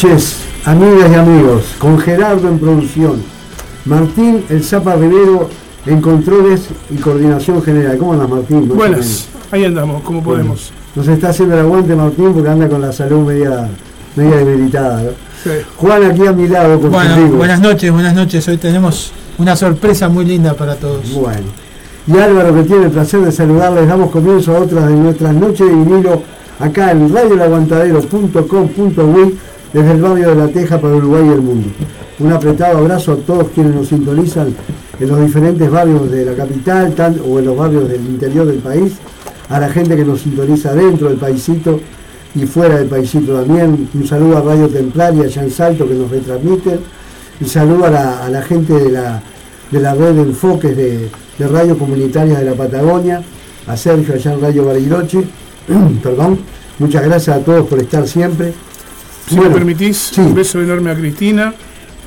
Buenas noches, amigas y amigos. Con Gerardo en producción. Martín El Zapa Rivero en controles y coordinación general. ¿Cómo andas, Martín? Buenas, ahí andamos, como podemos. nos está haciendo el aguante, Martín, porque anda con la salud media, media debilitada. Juan aquí a mi lado con Bueno, buenas noches, buenas noches. Hoy tenemos una sorpresa muy linda para todos. Bueno. Y Álvaro, que tiene el placer de saludarles, damos comienzo a otras de nuestras noches de vinilo acá en radiolaguantadero.com.uy desde el barrio de La Teja para Uruguay y el mundo. Un apretado abrazo a todos quienes nos sintonizan en los diferentes barrios de la capital o en los barrios del interior del país, a la gente que nos sintoniza dentro del paisito y fuera del paisito también. Un saludo a Radio Templaria allá en Salto que nos retransmiten. Un saludo a la, gente de la, red de enfoques de, de radio comunitaria de la Patagonia, a Sergio allá en Radio Bariloche perdón. Muchas gracias a todos por estar siempre. Si me permitís, un beso enorme a Cristina.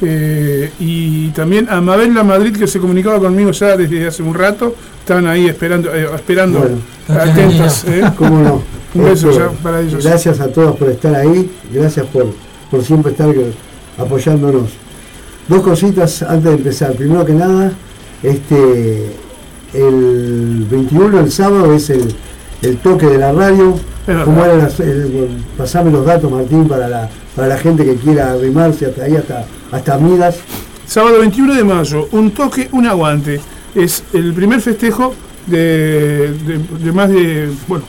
Eh, y también a Mabel La Madrid que se comunicaba conmigo ya desde hace un rato, estaban ahí esperando, eh, esperando atentas. ¿eh? ¿Cómo no? Un beso ya para ellos. Gracias a todos por estar ahí, gracias por, por siempre estar apoyándonos. Dos cositas antes de empezar. Primero que nada, este el 21, el sábado, es el el toque de la radio. ¿Cómo era pasame los datos, Martín, para la, para la gente que quiera arrimarse hasta ahí, hasta, hasta Midas. Sábado 21 de mayo, un toque, un aguante. Es el primer festejo de, más de, bueno,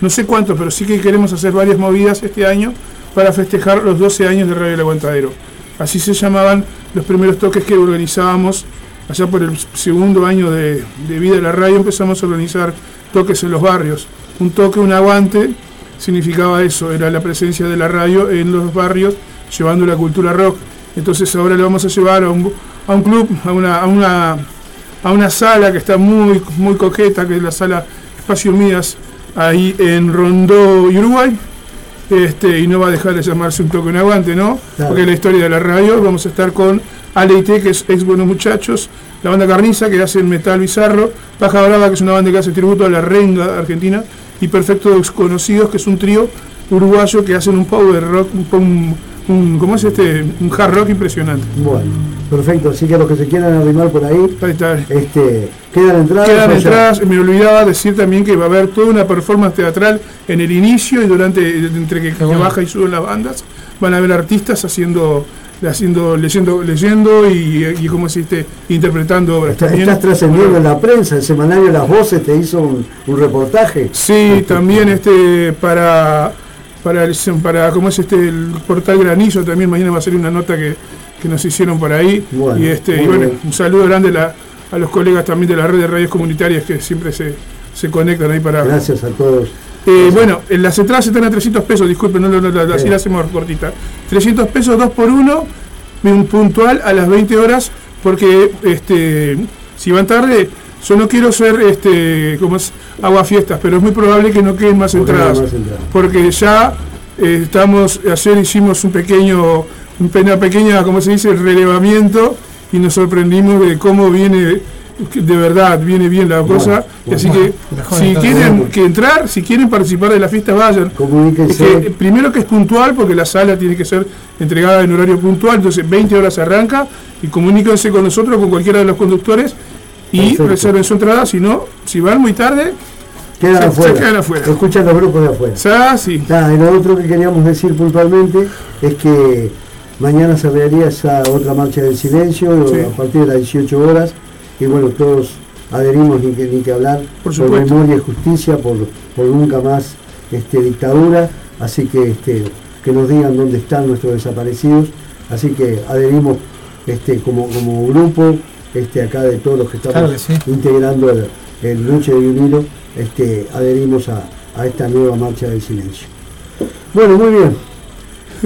no sé cuánto, pero sí que queremos hacer varias movidas este año para festejar los 12 años de Radio El Aguantadero. Así se llamaban los primeros toques que organizábamos allá por el segundo año de, de vida de la radio, empezamos a organizar toques en los barrios. Un toque, un aguante, significaba eso, era la presencia de la radio en los barrios llevando la cultura rock. Entonces ahora le vamos a llevar a un, a un club, a una, a, una, a una sala que está muy, muy coqueta, que es la sala Espacio Mías, ahí en Rondó, Uruguay. Este, y no va a dejar de llamarse un toque un aguante, ¿no? Porque es la historia de la radio. Vamos a estar con Aleite, que es ex Buenos Muchachos, la banda Carniza, que hace el metal bizarro, Paja Brava, que es una banda que hace tributo a la renga argentina, y Perfecto Desconocidos, que es un trío uruguayo que hacen un power rock, un, un, ¿cómo es este? Un hard rock impresionante. Bueno, perfecto. Así que los que se quieran arrimar por ahí, Este, quedan entradas. Quedan entradas. Me olvidaba decir también que va a haber toda una performance teatral en el inicio y durante, entre que, que baja y suben las bandas, van a haber artistas haciendo haciendo, leyendo, leyendo y, y como este, interpretando obras. Estás trascendiendo en la prensa, el semanario Las Voces te hizo un, reportaje. Sí, también este para para el, para es este el portal Granillo también mañana va a ser una nota que, nos hicieron por ahí. Y este y bueno un saludo grande a los colegas también de la red de radios comunitarias que siempre se, se conectan ahí para gracias a todos eh, bueno, en las entradas están a 300 pesos, disculpen, no, no, no, así la hacemos cortita. 300 pesos, 2 por 1, un puntual a las 20 horas, porque este, si van tarde, yo no quiero ser este, como es agua fiestas, pero es muy probable que no queden más entradas, porque ya eh, estamos, ayer hicimos un pequeño, una pequeña, como se dice, relevamiento y nos sorprendimos de cómo viene de verdad viene bien la cosa. así que si quieren que entrar, si quieren participar de la fiesta, vayan. primero que es puntual, porque la sala tiene que ser entregada en horario puntual, entonces 20 horas arranca y comuníquense con nosotros, con cualquiera de los conductores y reserven su entrada. Si no, si van muy tarde, quedan, afuera. Escuchan los grupos de afuera. Ah, sí. y lo otro que queríamos decir puntualmente es que mañana se esa otra marcha del silencio a partir de las 18 horas y bueno, todos adherimos ni que, ni que hablar por, memoria y justicia, por, por nunca más este, dictadura, así que este, que nos digan dónde están nuestros desaparecidos, así que adherimos este, como, como grupo, este, acá de todos los que estamos integrando el, el Noche de Vinilo, este, adherimos a, a esta nueva marcha del silencio. Bueno, muy bien.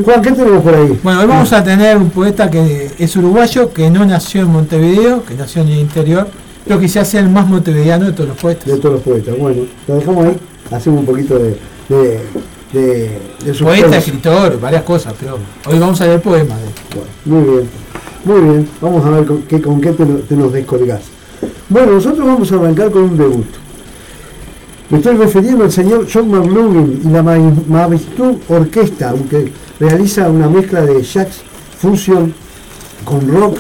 Juan, ¿qué tenemos por ahí? Bueno, hoy vamos a tener un poeta que es uruguayo, que no nació en Montevideo, que nació en el interior, pero que se hace el más montevideano de todos los poetas. De todos los poetas, bueno, lo dejamos ahí, hacemos un poquito de, de, Poeta, escritor, varias cosas, pero hoy vamos a leer poemas. muy bien, muy bien, vamos a ver con qué, con qué te, nos descolgás. Bueno, nosotros vamos a arrancar con un debut. Me estoy refiriendo al señor John McLaughlin y la Mavistu Orquesta, aunque realiza una mezcla de jazz fusion con rock.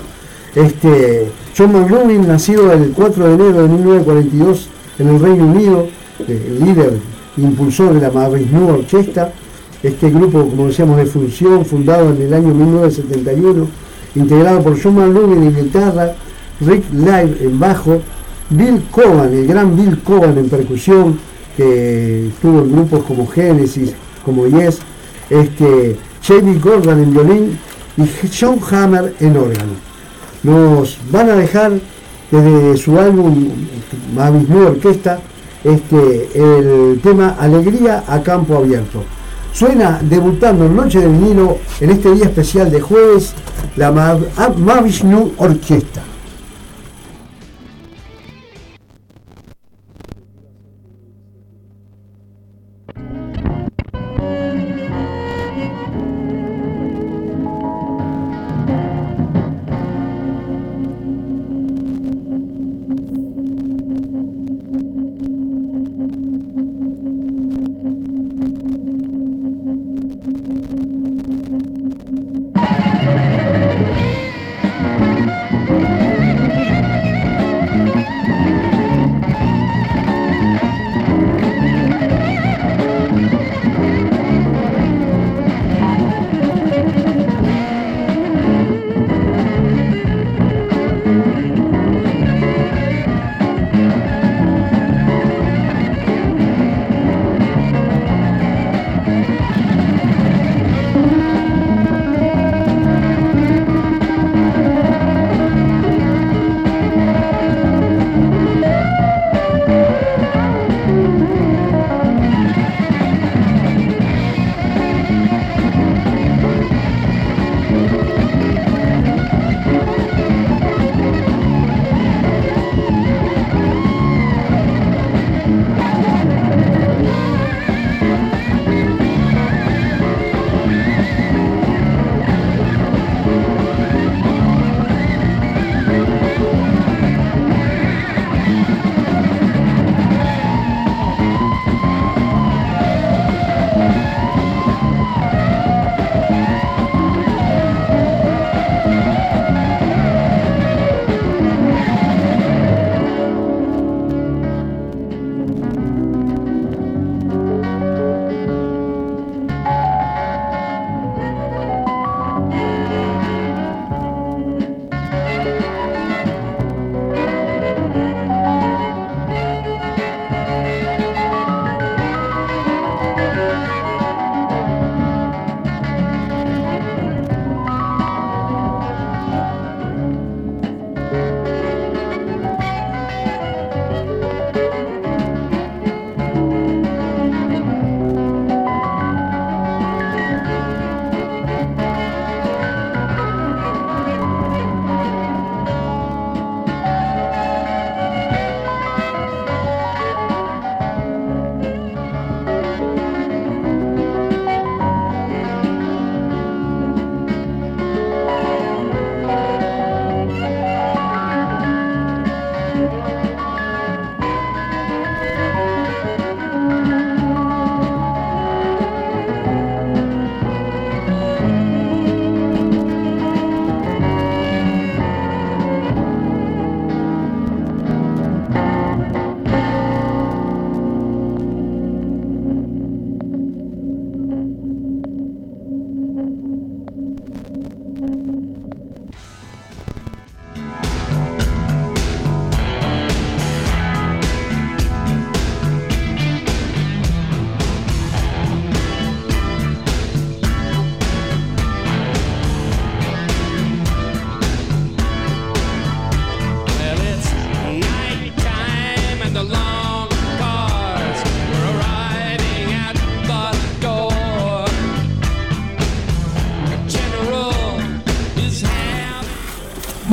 Este, John McLaughlin, nacido el 4 de enero de 1942 en el Reino Unido, eh, líder impulsor de la Mavistu Orquesta, este grupo, como decíamos, de fusión, fundado en el año 1971, integrado por John McLaughlin en guitarra, Rick Live en bajo, Bill Coban, el gran Bill Coban en percusión, que estuvo en grupos como Genesis, como Yes, este, Jamie Gordon en violín y John Hammer en órgano. Nos van a dejar desde su álbum New Orquesta este, el tema Alegría a campo abierto. Suena debutando en Noche de Vinilo en este día especial de jueves la Mavis New Orquesta.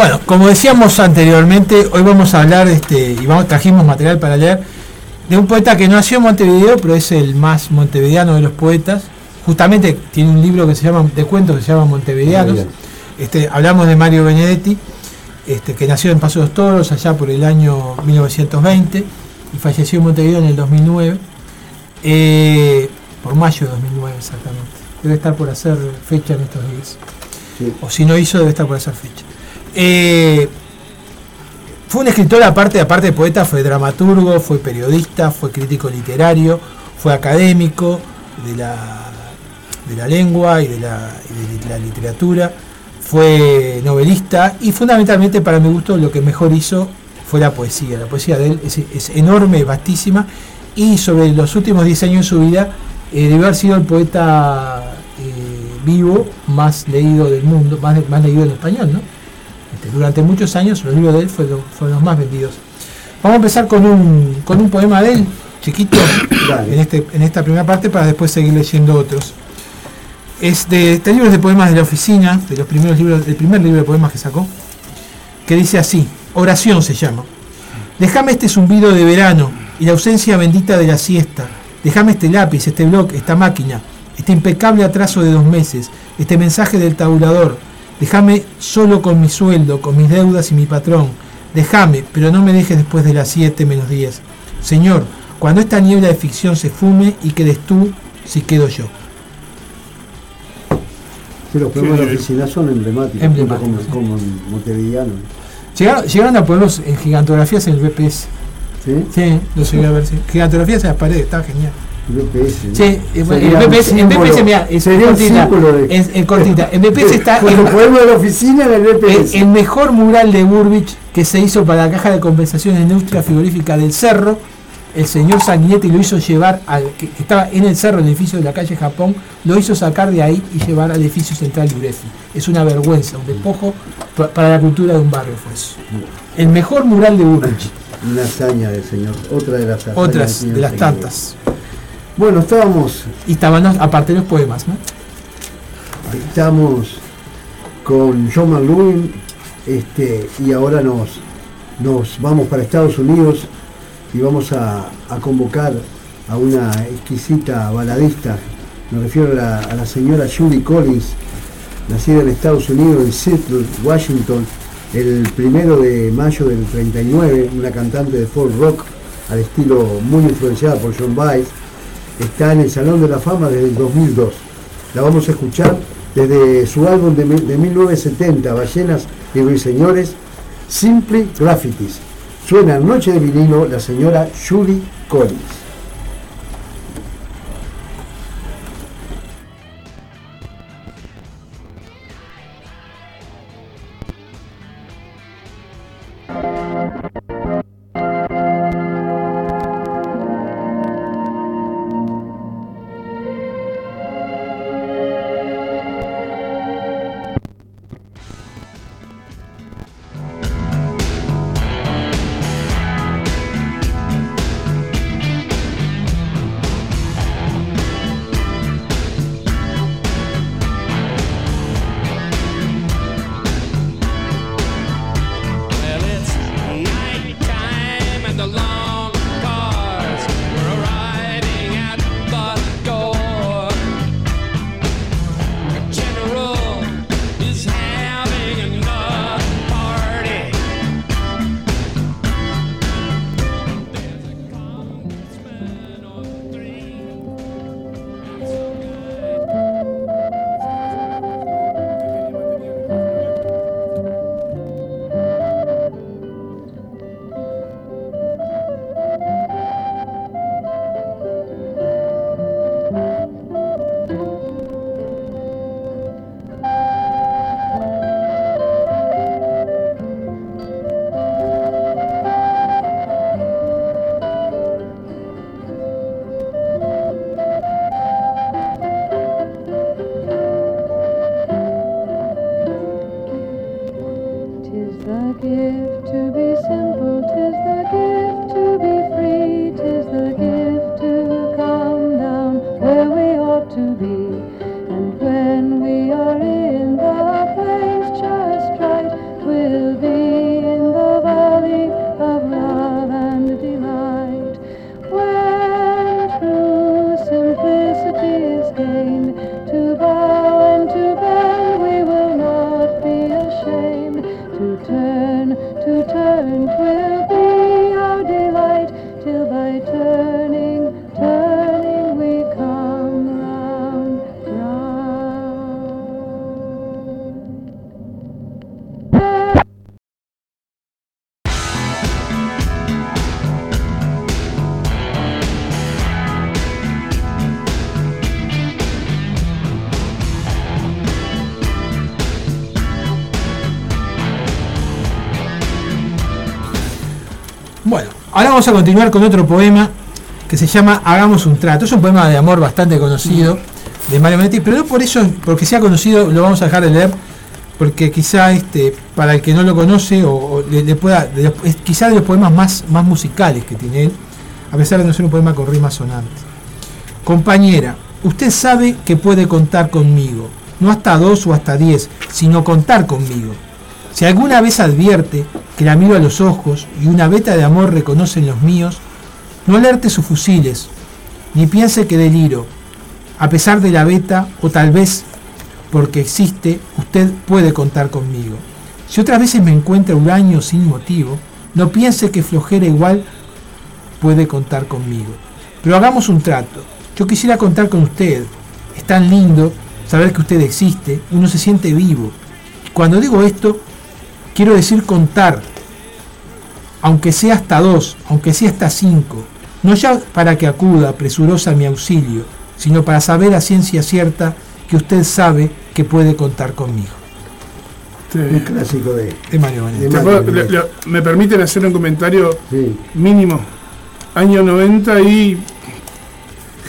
Bueno, como decíamos anteriormente, hoy vamos a hablar, este, y vamos, trajimos material para leer, de un poeta que nació en Montevideo, pero es el más montevideano de los poetas. Justamente tiene un libro que se llama, de cuentos que se llama Montevideanos. Este, hablamos de Mario Benedetti, este, que nació en Paso de los Toros allá por el año 1920 y falleció en Montevideo en el 2009, eh, por mayo de 2009 exactamente. Debe estar por hacer fecha en estos días. O si no hizo, debe estar por hacer fecha. Eh, fue un escritor, aparte, aparte de poeta, fue dramaturgo, fue periodista, fue crítico literario, fue académico de la, de la lengua y de la, literatura, fue novelista y fundamentalmente para mi gusto lo que mejor hizo fue la poesía. La poesía de él es, enorme, vastísima y sobre los últimos 10 años de su vida eh, debe haber sido el poeta eh, vivo más leído del mundo, más, más leído en español, ¿no? Durante muchos años los libros de él fueron, los más vendidos. Vamos a empezar con un, con un poema de él, chiquito, en, este, en esta primera parte, para después seguir leyendo otros. Es de, este libro de poemas de la oficina, de los primeros libros, el primer libro de poemas que sacó, que dice así, oración se llama. Déjame este zumbido de verano y la ausencia bendita de la siesta. Déjame este lápiz, este blog, esta máquina, este impecable atraso de dos meses, este mensaje del tabulador, Déjame solo con mi sueldo, con mis deudas y mi patrón. Déjame, pero no me dejes después de las 7 menos 10. Señor, cuando esta niebla de ficción se fume y quedes tú, si quedo yo. Sí, los problemas de la oficina son emblemáticos, emblemáticos como, Montevideo. Llegaron, a ponerlos en gigantografías en el BPS. ¿Sí? Sí, lo llegué a ver. Sí. Gigantografías en las paredes, está genial. BPS. Sí, el BPS, en BPS, mira, es cortita, es, cortita. En BPS está el, de la oficina del BPS. El, mejor mural de Burbich que se hizo para la caja de compensación de industria frigorífica del Cerro. El señor Sanguinetti lo hizo llevar al que, estaba en el cerro, el edificio de la calle Japón, lo hizo sacar de ahí y llevar al edificio central de Urefi. Es una vergüenza, un despojo para la cultura de un barrio fue eso. El mejor mural de Burbich. Una hazaña del señor, otra de las Otras de las tantas. Bueno, estábamos. Y estaban aparte los poemas, ¿no? Estamos con John McLuhan este, y ahora nos, nos vamos para Estados Unidos y vamos a, convocar a una exquisita baladista. Me refiero a la, señora Judy Collins, nacida en Estados Unidos, en Seattle, Washington, el primero de mayo del 39, una cantante de folk rock al estilo muy influenciada por John Baez está en el Salón de la Fama desde el 2002. La vamos a escuchar desde su álbum de, 1970, Ballenas y Ruiseñores, Simple Graffitis. Suena Noche de vinilo la señora Julie Collins. to be. Vamos a continuar con otro poema que se llama Hagamos un trato. Es un poema de amor bastante conocido de Mario Benetti, pero no por eso, porque sea conocido, lo vamos a dejar de leer, porque quizá este, para el que no lo conoce, o, le, pueda, es quizá de los poemas más, más musicales que tiene él, a pesar de no ser un poema con rimas sonantes. Compañera, usted sabe que puede contar conmigo, no hasta dos o hasta diez, sino contar conmigo. Si alguna vez advierte que la miro a los ojos y una veta de amor reconoce en los míos, no alerte sus fusiles, ni piense que deliro. A pesar de la beta, o tal vez porque existe, usted puede contar conmigo. Si otras veces me encuentra huraño sin motivo, no piense que flojera igual puede contar conmigo. Pero hagamos un trato. Yo quisiera contar con usted. Es tan lindo saber que usted existe, uno se siente vivo. cuando digo esto, quiero decir contar, aunque sea hasta dos, aunque sea hasta cinco, no ya para que acuda presurosa a mi auxilio, sino para saber a ciencia cierta que usted sabe que puede contar conmigo. Un clásico de, Mario ¿Me permiten hacer un comentario mínimo? Año 90 y...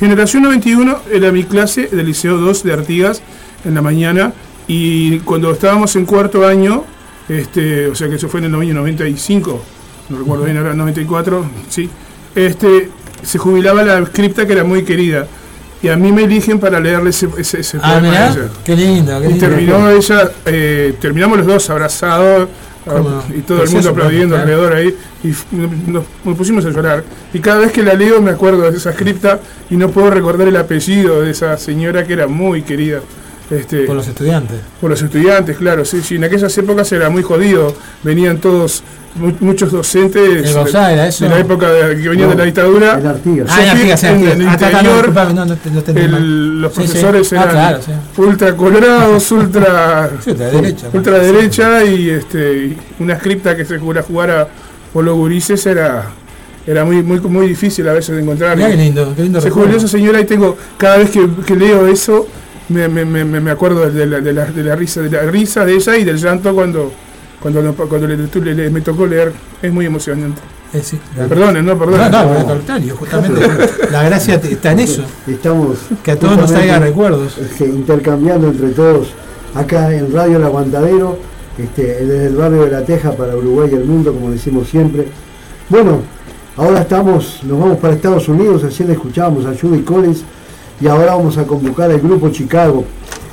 Generación 91 era mi clase del Liceo 2 de Artigas en la mañana y cuando estábamos en cuarto año, este, o sea que eso fue en el año 95, no recuerdo bien, era 94, sí, este, se jubilaba la cripta que era muy querida. Y a mí me eligen para leerle ese, ese, ah, poema. Qué lindo, qué lindo. Y terminó ella, eh, terminamos los dos abrazados ah, y todo el mundo aplaudiendo alrededor ahí. Y nos, pusimos a llorar. Y cada vez que la leo me acuerdo de esa cripta y no puedo recordar el apellido de esa señora que era muy querida. Este, por los estudiantes. Por los estudiantes, claro, sí, sí. En aquellas épocas era muy jodido. Venían todos, muchos docentes de, la época que venían de la dictadura. En Artigas. Ah, en, el interior, los profesores eran ultra colorados, ultra, ultra derecha, y este, una cripta que se jugara por los gurises era era muy muy muy difícil a veces de encontrar. qué lindo, qué lindo se jubiló esa señora y tengo, cada vez que, que leo eso, me, me, me, me acuerdo de la, de, la, de la risa de la risa de ella y del llanto cuando cuando, cuando le, me tocó leer. Es muy emocionante. Eh, sí, perdonen no perdonen. No, no, contrario justamente. La gracia está en eso. Estamos que a todos nos traiga recuerdos. intercambiando entre todos. Acá en Radio El Aguantadero este, desde el barrio de La Teja para Uruguay y el mundo como decimos siempre. Bueno ahora estamos nos vamos para Estados Unidos. Ayer escuchábamos a Judy Collins y ahora vamos a convocar al grupo Chicago,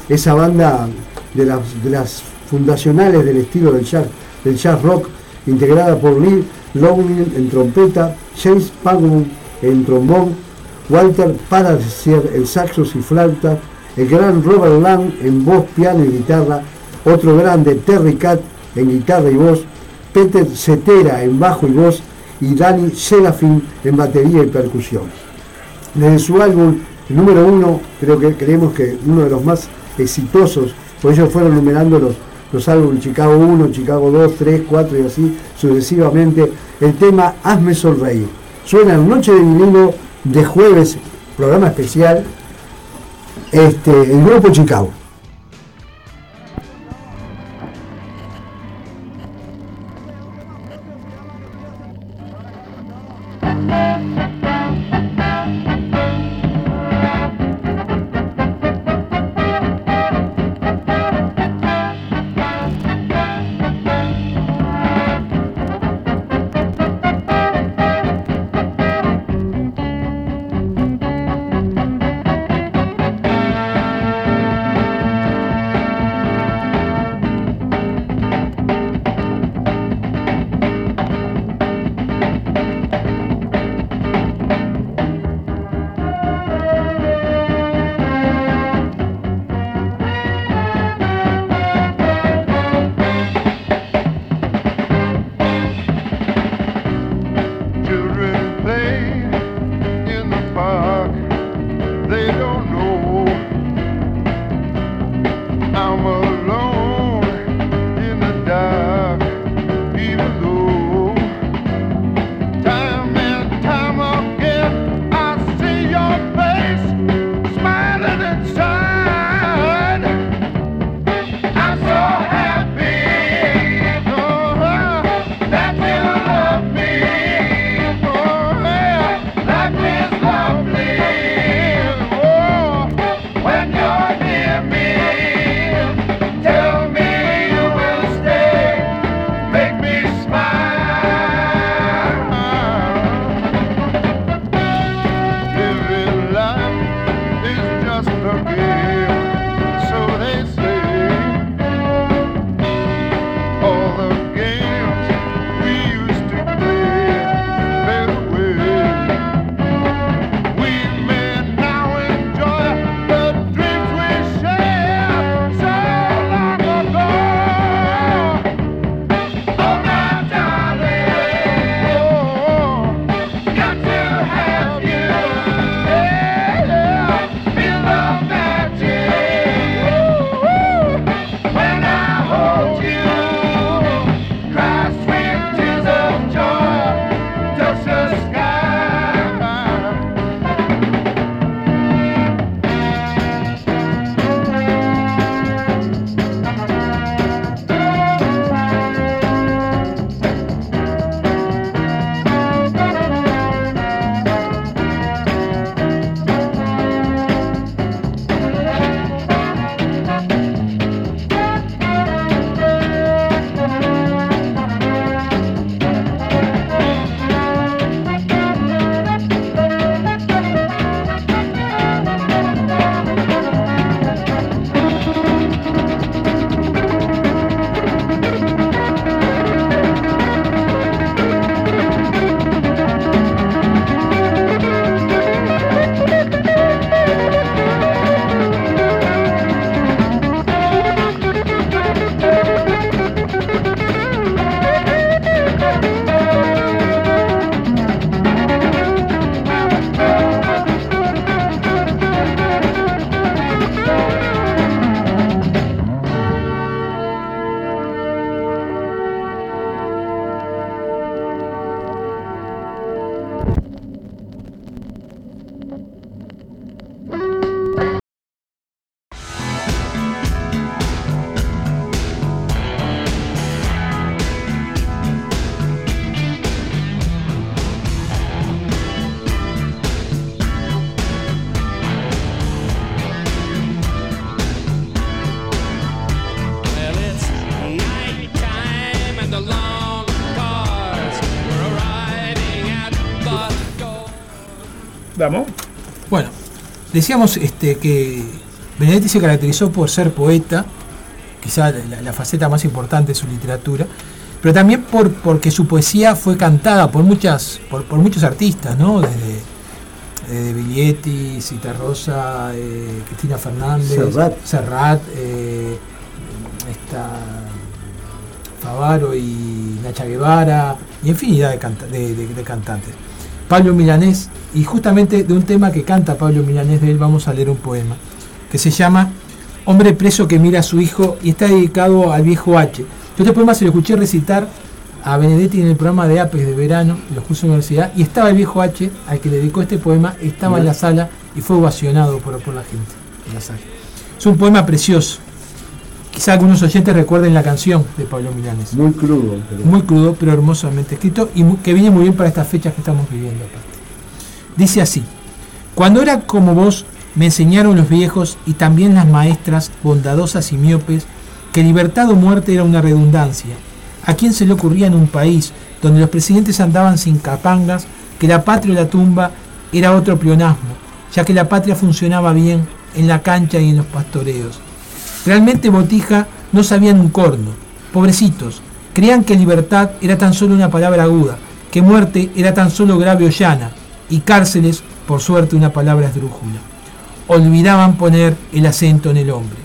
esa banda de las, fundacionales del estilo del jazz, del rock, integrada por Lee Loughlin en trompeta, James Pagman en trombón, Walter Parasier en saxos y flauta, el gran Robert Lang en voz, piano y guitarra, otro grande Terry Cat en guitarra y voz, Peter Cetera en bajo y voz y Danny Serafin en batería y percusión. Desde su álbum el número uno, creo que creemos que uno de los más exitosos, por ellos fueron numerando los, los álbumes Chicago 1, Chicago 2, 3, 4 y así sucesivamente, el tema Hazme Sonreír. Suena en Noche de Vinilo de jueves, programa especial, este, el grupo Chicago. Decíamos este, que Benedetti se caracterizó por ser poeta, quizá la, faceta más importante de su literatura, pero también por, porque su poesía fue cantada por muchas por, muchos artistas, ¿no? Desde, Cita Rosa, eh, Cristina Fernández, Serrat, eh, Favaro y Nacha Guevara, y infinidad de, de cantantes. Pablo Milanés, y justamente de un tema que canta Pablo Milanés de él vamos a leer un poema, que se llama Hombre preso que mira a su hijo y está dedicado al viejo H. Yo este poema se lo escuché recitar a Benedetti en el programa de APES de verano en los cursos de universidad y estaba el viejo H al que le dedicó este poema, estaba en la sala y fue ovacionado por, por la gente en la sala. Es un poema precioso. Quizá algunos oyentes recuerden la canción de Pablo Milanes. Muy crudo. Muy crudo, pero hermosamente escrito y que viene muy bien para estas fechas que estamos viviendo. Dice así, cuando era como vos, me enseñaron los viejos y también las maestras bondadosas y miopes que libertad o muerte era una redundancia. ¿A quién se le ocurría en un país donde los presidentes andaban sin capangas que la patria o la tumba era otro pleonasmo, ya que la patria funcionaba bien en la cancha y en los pastoreos? Realmente Botija no sabían un corno. Pobrecitos, creían que libertad era tan solo una palabra aguda, que muerte era tan solo grave o llana, y cárceles, por suerte, una palabra esdrújula. Olvidaban poner el acento en el hombre.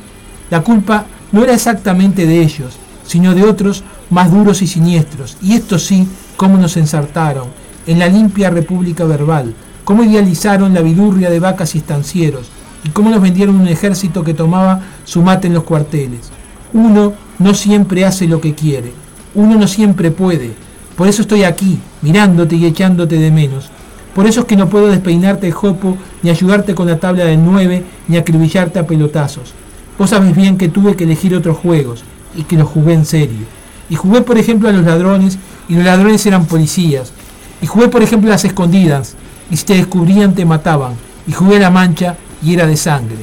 La culpa no era exactamente de ellos, sino de otros más duros y siniestros, y estos sí, cómo nos ensartaron en la limpia república verbal, cómo idealizaron la vidurria de vacas y estancieros, y cómo nos vendieron un ejército que tomaba su mate en los cuarteles. Uno no siempre hace lo que quiere, uno no siempre puede. Por eso estoy aquí, mirándote y echándote de menos. Por eso es que no puedo despeinarte el jopo, ni ayudarte con la tabla del 9, ni acribillarte a pelotazos. Vos sabés bien que tuve que elegir otros juegos, y que los jugué en serio. Y jugué, por ejemplo, a los ladrones, y los ladrones eran policías. Y jugué, por ejemplo, a las escondidas, y si te descubrían te mataban. Y jugué a la mancha, y era de sangre.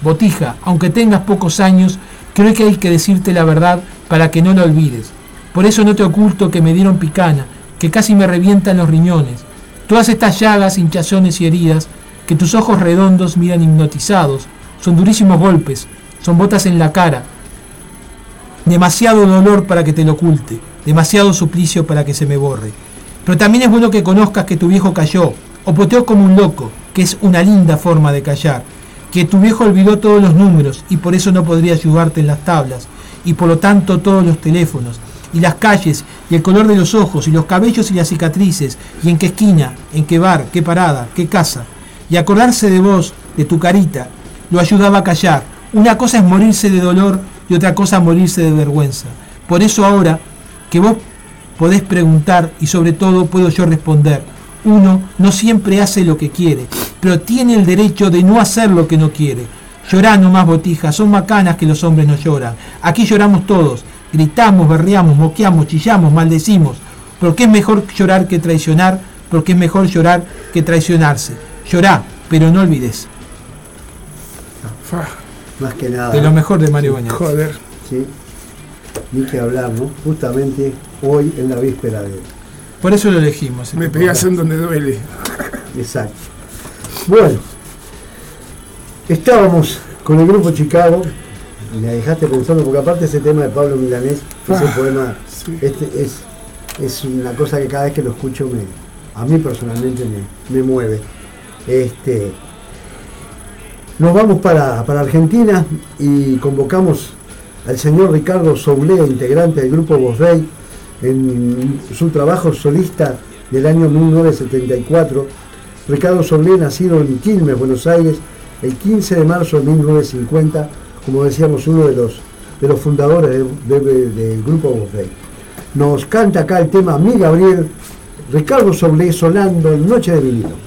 Botija, aunque tengas pocos años, creo que hay que decirte la verdad para que no la olvides. Por eso no te oculto que me dieron picana, que casi me revientan los riñones. Todas estas llagas, hinchazones y heridas, que tus ojos redondos miran hipnotizados, son durísimos golpes, son botas en la cara. Demasiado dolor para que te lo oculte, demasiado suplicio para que se me borre. Pero también es bueno que conozcas que tu viejo cayó, o poteó como un loco, que es una linda forma de callar, que tu viejo olvidó todos los números y por eso no podría ayudarte en las tablas, y por lo tanto todos los teléfonos, y las calles, y el color de los ojos, y los cabellos y las cicatrices, y en qué esquina, en qué bar, qué parada, qué casa. Y acordarse de vos, de tu carita, lo ayudaba a callar. Una cosa es morirse de dolor y otra cosa morirse de vergüenza. Por eso ahora que vos podés preguntar y sobre todo puedo yo responder, uno no siempre hace lo que quiere, pero tiene el derecho de no hacer lo que no quiere. Llorá más botijas, son macanas que los hombres no lloran. Aquí lloramos todos, gritamos, berreamos, moqueamos, chillamos, maldecimos. Porque es mejor llorar que traicionar, porque es mejor llorar que traicionarse. Llorá, pero no olvides. Más que nada. De lo mejor de Mario Bañez. Joder. Sí. Ni que hablar, ¿no? Justamente hoy en la víspera de por eso lo elegimos. Me pegas en donde duele. Exacto. Bueno, estábamos con el grupo Chicago. Me dejaste pensando, porque aparte ese tema de Pablo Milanés, ese ah, poema, este es, es una cosa que cada vez que lo escucho me, a mí personalmente me, mueve. Este, nos vamos para, para, Argentina y convocamos al señor Ricardo Soule, integrante del grupo Bosrey, en su trabajo solista del año 1974. Ricardo Soblé, nacido en Quilmes, Buenos Aires, el 15 de marzo de 1950, como decíamos, uno de los, de los fundadores del grupo Bosday. Nos canta acá el tema Mi Gabriel, Ricardo Soblé solando en Noche de Vinilo.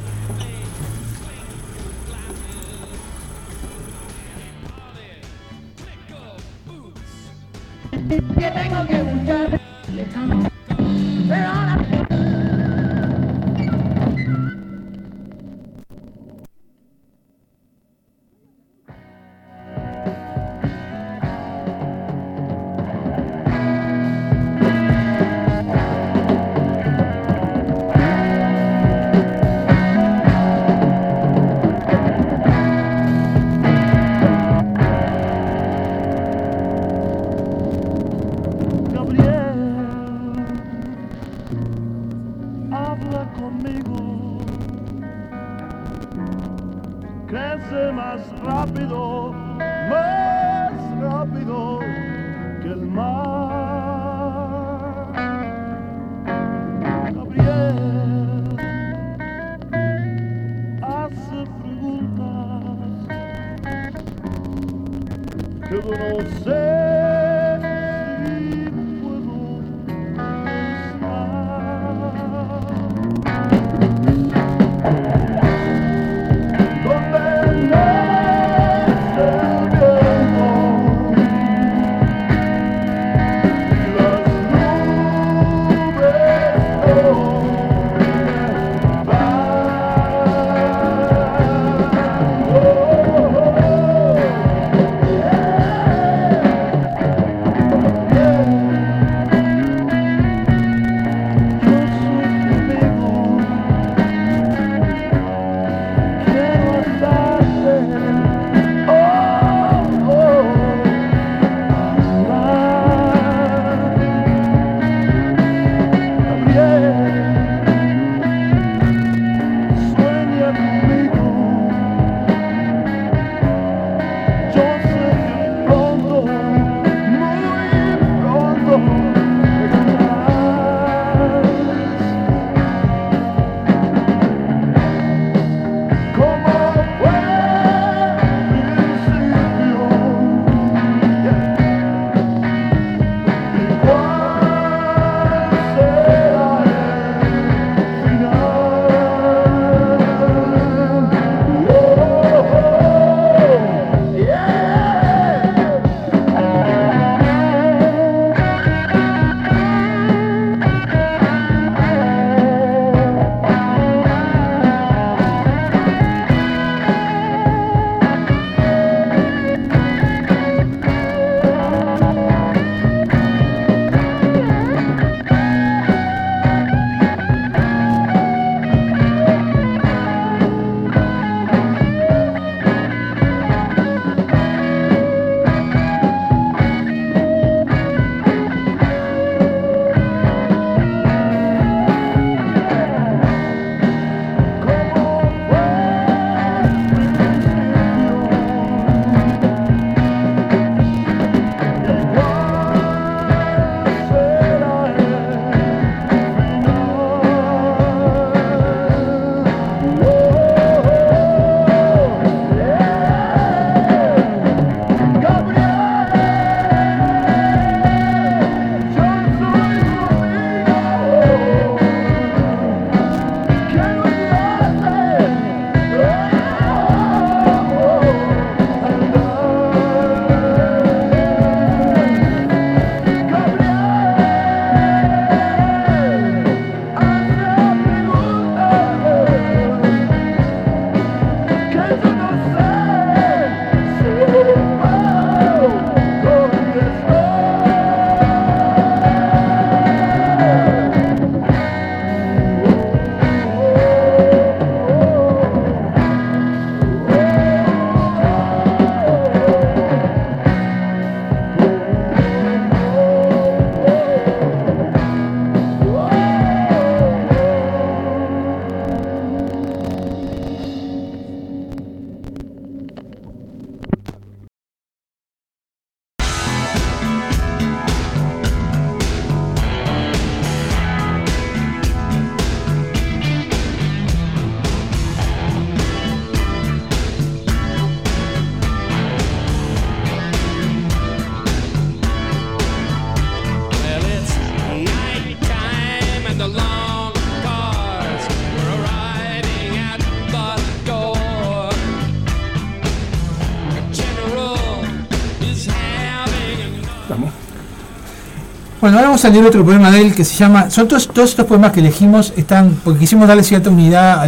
Bueno, ahora vamos a leer otro poema de él que se llama. Son todos, estos poemas que elegimos están. porque quisimos darle cierta unidad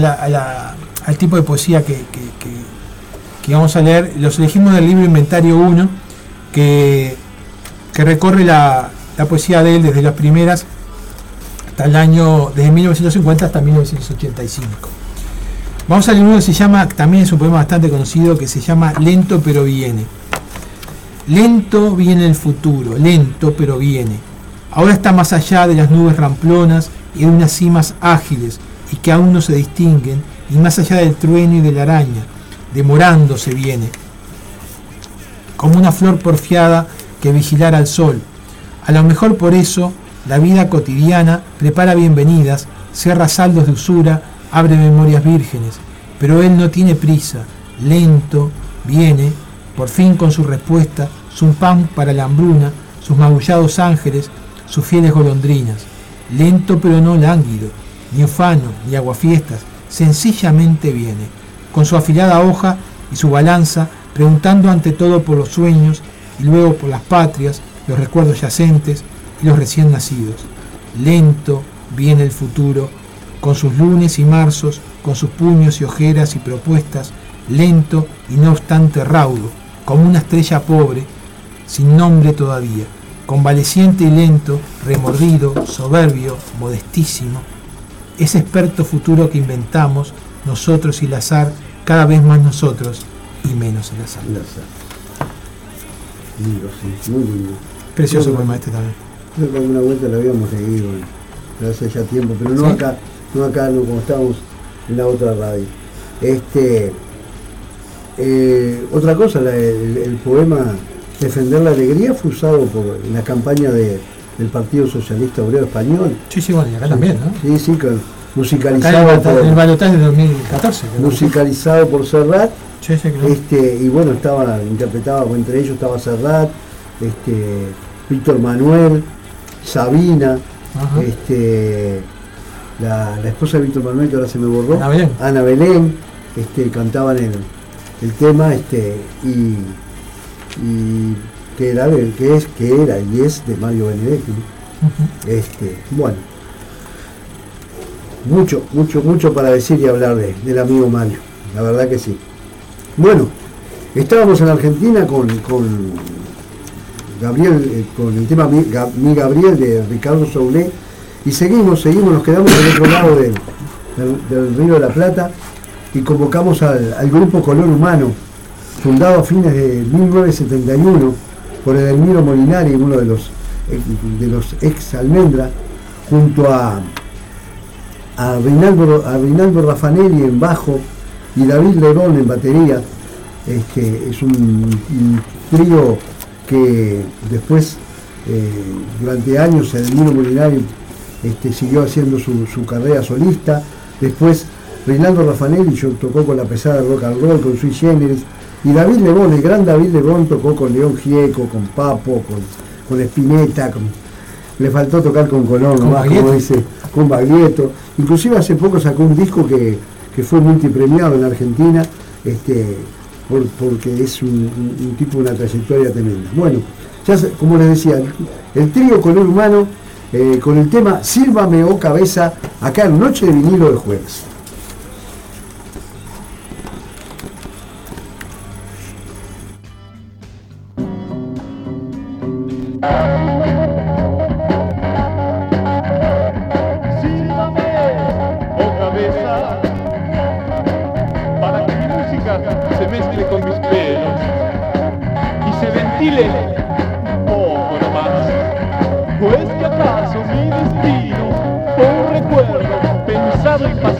al tipo de poesía que, que- vamos a leer. Los elegimos del libro Inventario 1, que, que recorre la, la poesía de él desde las primeras hasta el año. desde 1950 hasta 1985. Vamos a leer uno que se llama. también es un poema bastante conocido, que se llama Lento pero viene. Lento viene el futuro, lento pero viene. Ahora está más allá de las nubes ramplonas y de unas cimas ágiles y que aún no se distinguen, y más allá del trueno y de la araña. demorándose viene, como una flor porfiada que vigilara al sol. A lo mejor por eso la vida cotidiana prepara bienvenidas, cierra saldos de usura, abre memorias vírgenes, pero él no tiene prisa, lento, viene, por fin con su respuesta, su pan para la hambruna, sus magullados ángeles, sus fieles golondrinas, lento pero no lánguido, ni ufano, ni aguafiestas, sencillamente viene, con su afilada hoja y su balanza, preguntando ante todo por los sueños y luego por las patrias, los recuerdos yacentes y los recién nacidos. Lento viene el futuro, con sus lunes y marzos, con sus puños y ojeras y propuestas, lento y no obstante raudo, como una estrella pobre, sin nombre todavía, convaleciente y lento, remordido, soberbio, modestísimo, ese experto futuro que inventamos, nosotros y el azar, cada vez más nosotros y menos el azar. El azar. Lindo, sí, muy lindo. Precioso poema este también. Creo que alguna vuelta lo habíamos leído, pero hace ya tiempo, pero no ¿Sí? acá, no acá, no como estábamos en la otra radio. Este, eh, otra cosa, la- el, el poema Defender la Alegría fue usado por, la campaña de- del Partido Socialista Obrero Español. Sí, sí, bueno, y acá también, ¿no? Sí, sí, Acá en musicalizado el, balotaje- el por, balotaje de 2014. creo. musicalizado por Serrat. Sí, sí, creo. Este, y bueno, estaba, interpretaba, o entre ellos estaba Serrat, este, Víctor Manuel, Sabina, Ajá. este, la, la esposa de Víctor Manuel, que ahora se me borró, Ana Belén. Ana Belén, este, cantaban el, el tema, este, y, y que era que es, que era y es de Mario Benedetti. Este, bueno, mucho, mucho, mucho para decir y hablar de- del amigo Mario, la verdad que sí. Bueno, estábamos en Argentina con, con Gabriel, eh, con el tema Mi, Ga- Mi Gabriel de Ricardo Soulé, y seguimos, seguimos, nos quedamos del otro lado del, del- del Río de la Plata y convocamos al, al grupo Color Humano, fundado a fines de 1971 por Edelmiro Molinari, uno de los, de los ex Almendra, junto a, a, Reinaldo, a Raffanelli en bajo y David Lerón en batería. Este, es un, un trío que después, eh, durante años, Edelmiro Molinari este, siguió haciendo su, su carrera solista. Después, Reinaldo Raffanelli yo tocó con la pesada rock and roll, con Sui Generis. Y David Lebón, el gran David Lebón, tocó con León Gieco, con Papo, con, con Spinetta, con- le faltó tocar con Colón, Con nomás, como dice, con Baglietto. Inclusive hace poco sacó un disco que, que fue multipremiado en Argentina, este, por- porque es un, un- un tipo de una trayectoria tremenda. Bueno, ya como les decía, el, trío Color Humano eh, con el tema Sírvame o Cabeza, acá en Noche de Vinilo de Jueves.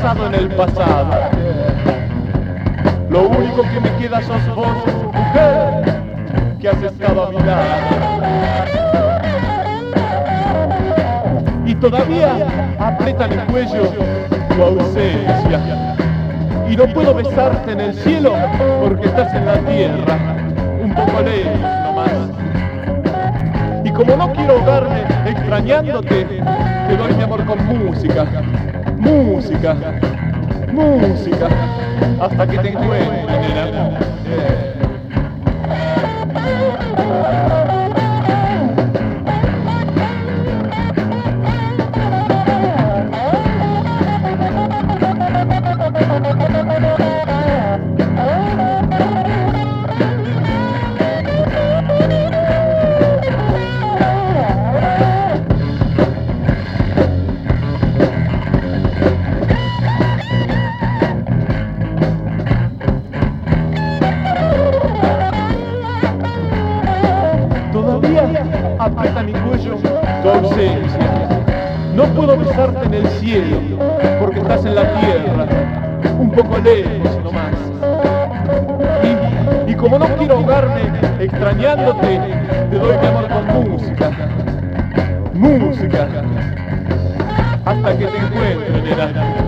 En el pasado. Lo único que me queda sos vos, mujer, que has estado a mi lado. y todavía aprieta mi cuello tu ausencia. Y no puedo besarte en el cielo porque estás en la tierra, un poco lejos nomás. Y como no quiero ahogarme extrañándote, te doy mi amor con música, música, música, hasta que te encuentre. Extrañándote, te doy mi amor con música, música, hasta que te encuentre,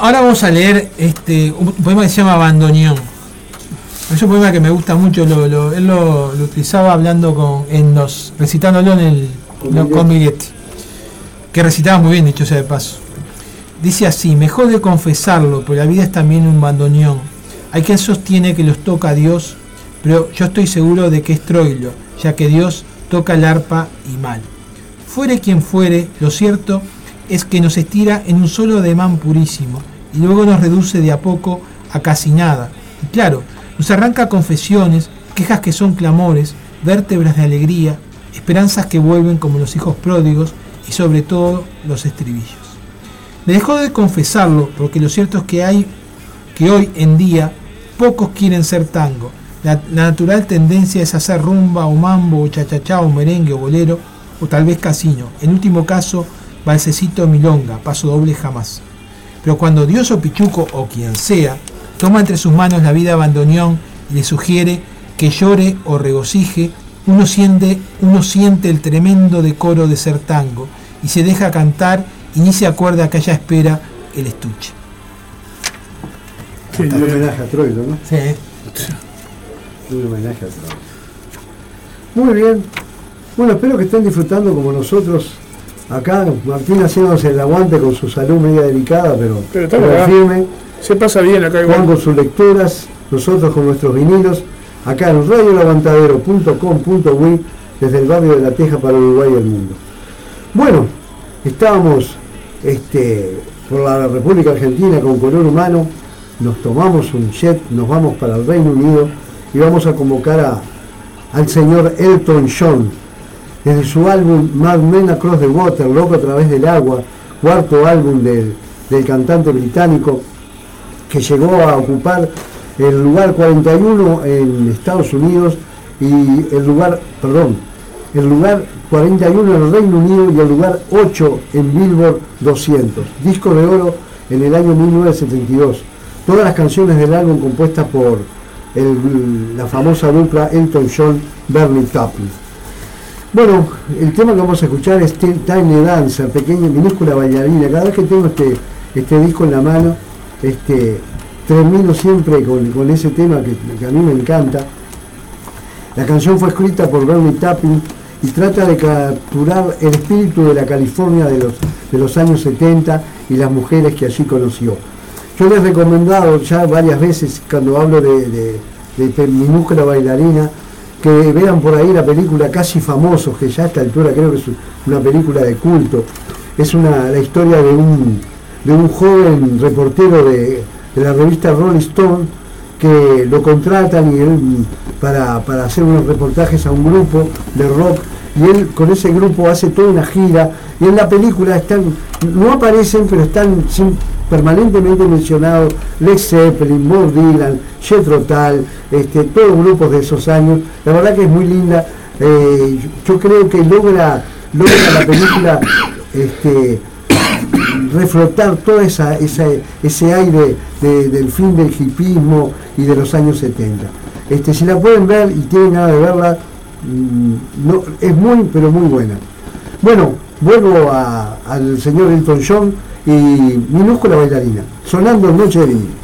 ahora vamos a leer este, un poema que se llama Bandoneón. Es un poema que me gusta mucho, lo, lo- él lo, lo utilizaba hablando con, en los, recitándolo en el Con Miguetti, que recitaba muy bien, dicho sea de paso. Dice así, mejor de confesarlo, pero la vida es también un bandoneón. Hay quien sostiene que los toca Dios, pero yo estoy seguro de que es Troilo, ya que Dios toca el arpa y mal. Fuere quien fuere, lo cierto es que nos estira en un solo ademán purísimo y luego nos reduce de a poco a casi nada. Y claro, nos arranca confesiones, quejas que son clamores, vértebras de alegría, esperanzas que vuelven como los hijos pródigos y sobre todo los estribillos. Me dejó de confesarlo porque lo cierto es que hay que hoy en día pocos quieren ser tango. La, natural tendencia es hacer rumba o mambo o chachachá o merengue o bolero o tal vez casino. En último caso, balsecito milonga, paso doble jamás. Pero cuando Dios o Pichuco o quien sea toma entre sus manos la vida bandoneón y le sugiere que llore o regocije, uno siente, uno siente el tremendo decoro de ser tango y se deja cantar y ni se acuerda que allá espera el estuche. Sí, Un homenaje a Troilo, ¿no? Sí. Un homenaje a Troilo. Muy bien. Bueno, espero que estén disfrutando como nosotros acá. Martín haciéndose el aguante con su salud media delicada, pero, Pero pero firme. se pasa bien acá Juan igual. con sus lecturas, nosotros con nuestros vinilos, acá en radiolevantadero.com.uy desde el barrio de La Teja para Uruguay y el mundo. Bueno, estábamos este, por la República Argentina con color humano, nos tomamos un jet, nos vamos para el Reino Unido y vamos a convocar a, al señor Elton John desde su álbum Mad Men Across the Water, Loco a través del agua, cuarto álbum del, del cantante británico que llegó a ocupar el lugar 41 en Estados Unidos y el lugar, perdón, el lugar 41 en el Reino Unido y el lugar 8 en Billboard 200, disco de oro en el año 1972. Todas las canciones del álbum compuestas por la famosa dupla Elton John, Bernie Taupin. Bueno, el tema que vamos a escuchar es Ti- Tiny Dancer, pequeña minúscula bailarina. Cada vez que tengo este, este disco en la mano, este, termino siempre con, con ese tema que, que a mí me encanta. La canción fue escrita por Bernie Taupin y trata de capturar el espíritu de la California de los, de los años 70 y las mujeres que allí conoció. Yo les he recomendado ya varias veces cuando hablo de, de, de minúscula bailarina que vean por ahí la película Casi Famosos, que ya a esta altura creo que es una película de culto. Es una, la historia de un, de un joven reportero de, de la revista Rolling Stone que lo contratan y él, para, para hacer unos reportajes a un grupo de rock y él con ese grupo hace toda una gira y en la película están, no aparecen pero están sin- permanentemente mencionados Led Zeppelin, Bob Dylan, Jethro Tull, este, todos grupos de esos años. La verdad que es muy linda. eh, yo creo que logra, logra la película este, reflotar todo esa, esa- ese aire de- del fin del hipismo y de los años 70. Este, si la pueden ver y tienen ganas de verla, mm, no, es muy, pero muy buena. Bueno, vuelvo al señor Elton John y minúscula bailarina, sonando en Noche de Vinil.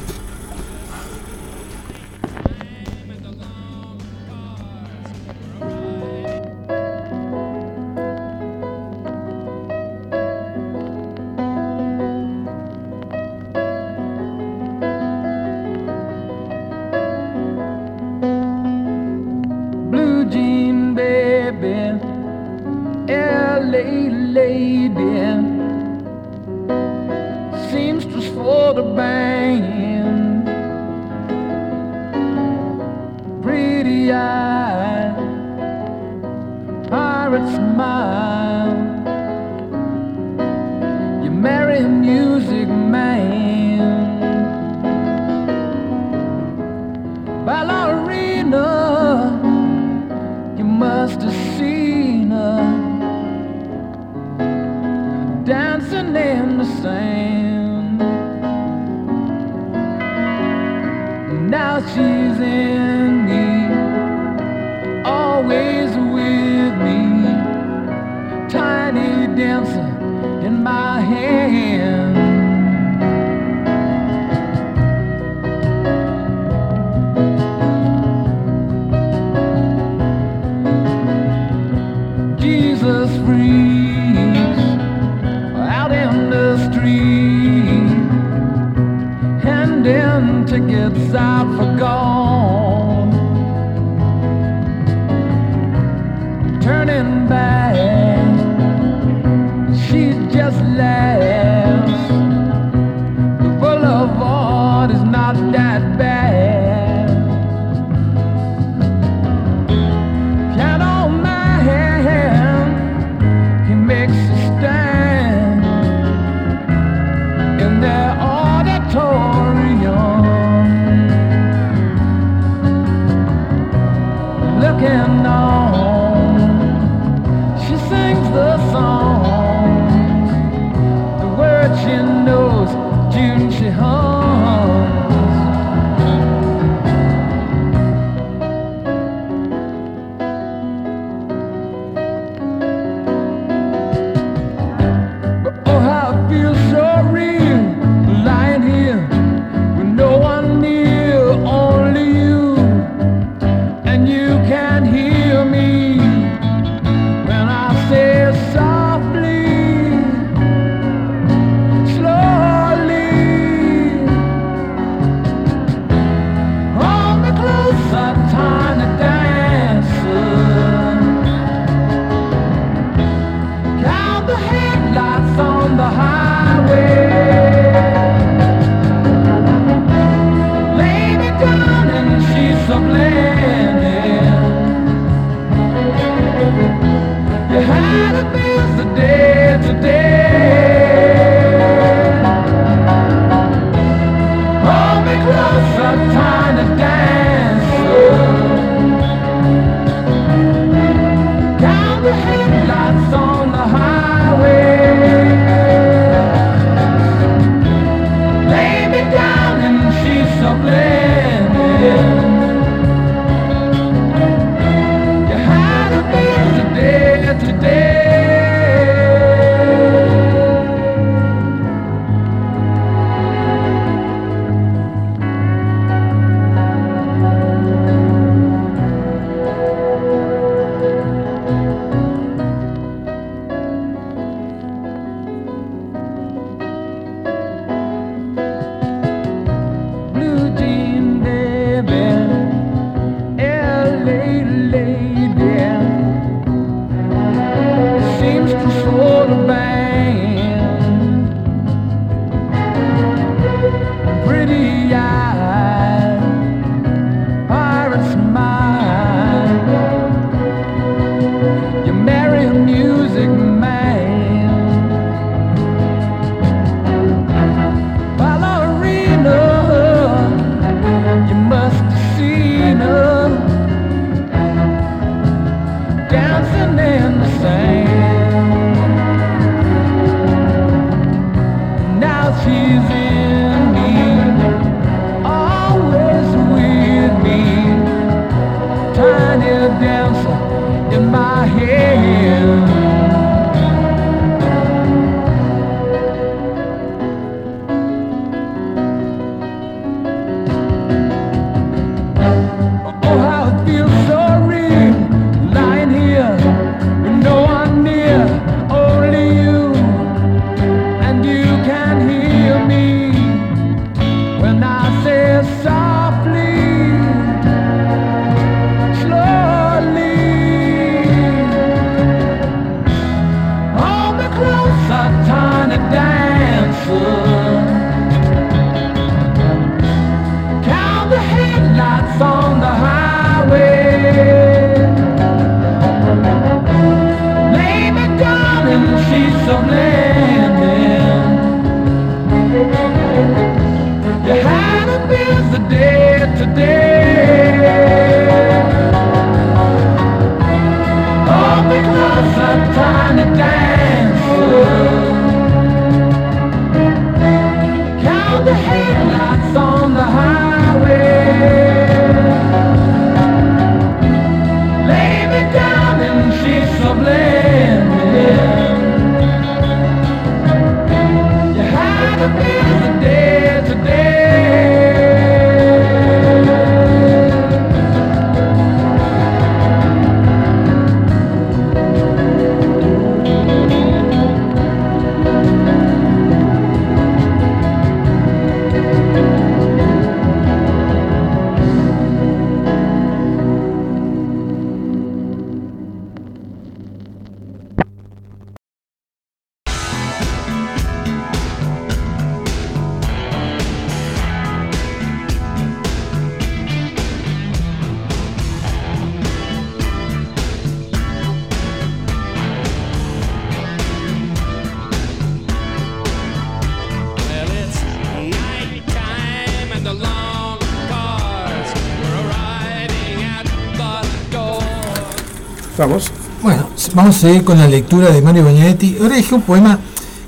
Vamos. Bueno, vamos a seguir con la lectura de Mario Benedetti. Ahora dije un poema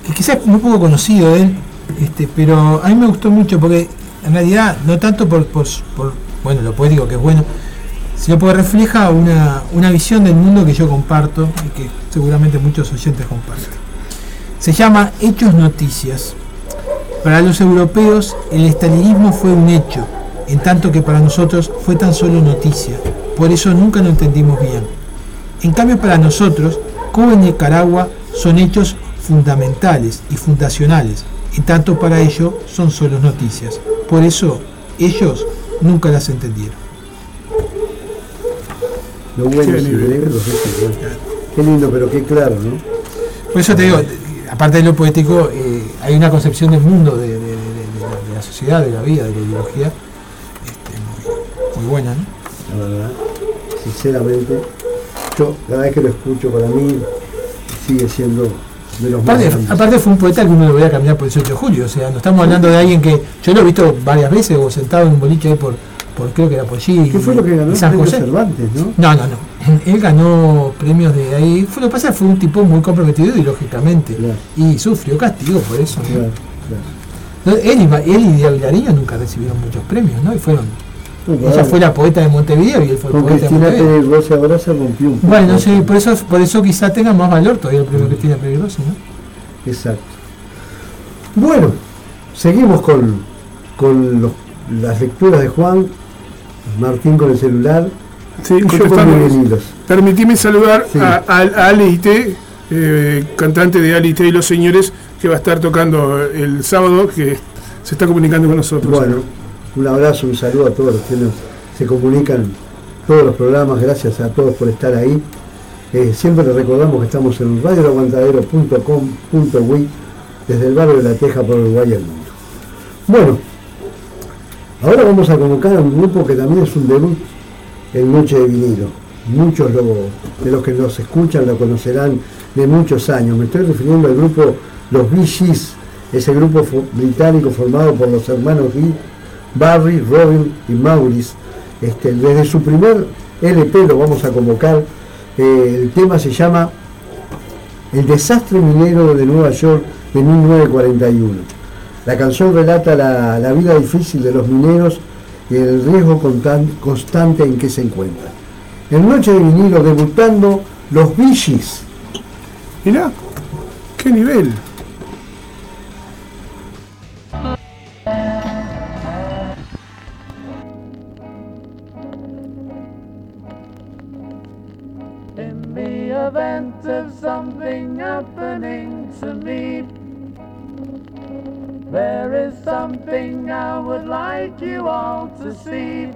que quizás muy poco conocido de él, este, pero a mí me gustó mucho porque en realidad no tanto por, por, por, bueno lo poético que es bueno, sino porque refleja una, una visión del mundo que yo comparto y que seguramente muchos oyentes comparten. Se llama Hechos Noticias. Para los europeos el estalinismo fue un hecho, en tanto que para nosotros fue tan solo noticia. Por eso nunca lo entendimos bien. En cambio, para nosotros, Cuba y Nicaragua son hechos fundamentales y fundacionales, en tanto para ellos son solo noticias. Por eso, ellos nunca las entendieron. Lo bueno Qué es nivel. leer los hechos, ¿no? Qué lindo, pero qué claro, ¿no? Por eso te digo, aparte de lo poético, eh, hay una concepción del mundo, de, de- de- de- de la, de la sociedad, de la vida, de la ideología, este, muy, muy buena, ¿no? La verdad, sinceramente, yo cada vez que lo escucho para mí sigue siendo de los más Aparte, grandes. aparte fue un poeta que uno lo veía caminar por el 18 de julio, o sea, no estamos hablando de alguien que yo lo he visto varias veces o sentado en un boliche ahí por, por creo que era por allí. ¿Qué fue lo que ganó San José. Cervantes, no? No, no, no. Él ganó premios de ahí. Fue, lo que pasa fue un tipo muy comprometido ideológicamente. Claro. Y sufrió castigo por eso. Él, y, él y nunca recibieron muchos premios, ¿no? Y fueron. No, Ella claro. fue la poeta de Montevideo y él fue el poeta de Cristina Montevideo. Pérez Rosa ahora se rompió un poco. Bueno, sí, por eso, por eso quizá tenga más valor todavía el premio Cristina Pérez Rossi, ¿no? Exacto. Bueno, seguimos con, con los- las lecturas de Juan, Martín con el celular, Sí. Permitime saludar Sí. a, a, a Ale Ité, eh, cantante de Ale Ité y los Señores, que va a estar tocando el sábado, que se está comunicando con nosotros. Bueno, un abrazo, un saludo a todos los que se comunican todos los programas, gracias a todos por estar ahí. Eh, siempre les recordamos que estamos en radioaguantadero.com.uy desde el barrio de La Teja por Uruguay al mundo. Bueno, ahora vamos a convocar a un grupo que también es un debut en Noche de Vinilo. Muchos de los que nos escuchan lo conocerán de muchos años. Me estoy refiriendo al grupo Los Gees, ese grupo británico formado por los hermanos Lee, Barry, Robin y Maurice. Este, desde su primer LP lo vamos a convocar. Eh, el tema se llama El desastre minero de Nueva York de 1941. La canción relata la, la vida difícil de los mineros y el riesgo constan- constante en que se encuentran. En Noche de Vinilo debutando los Gees. Mirá, qué nivel. Something I would like you all to see.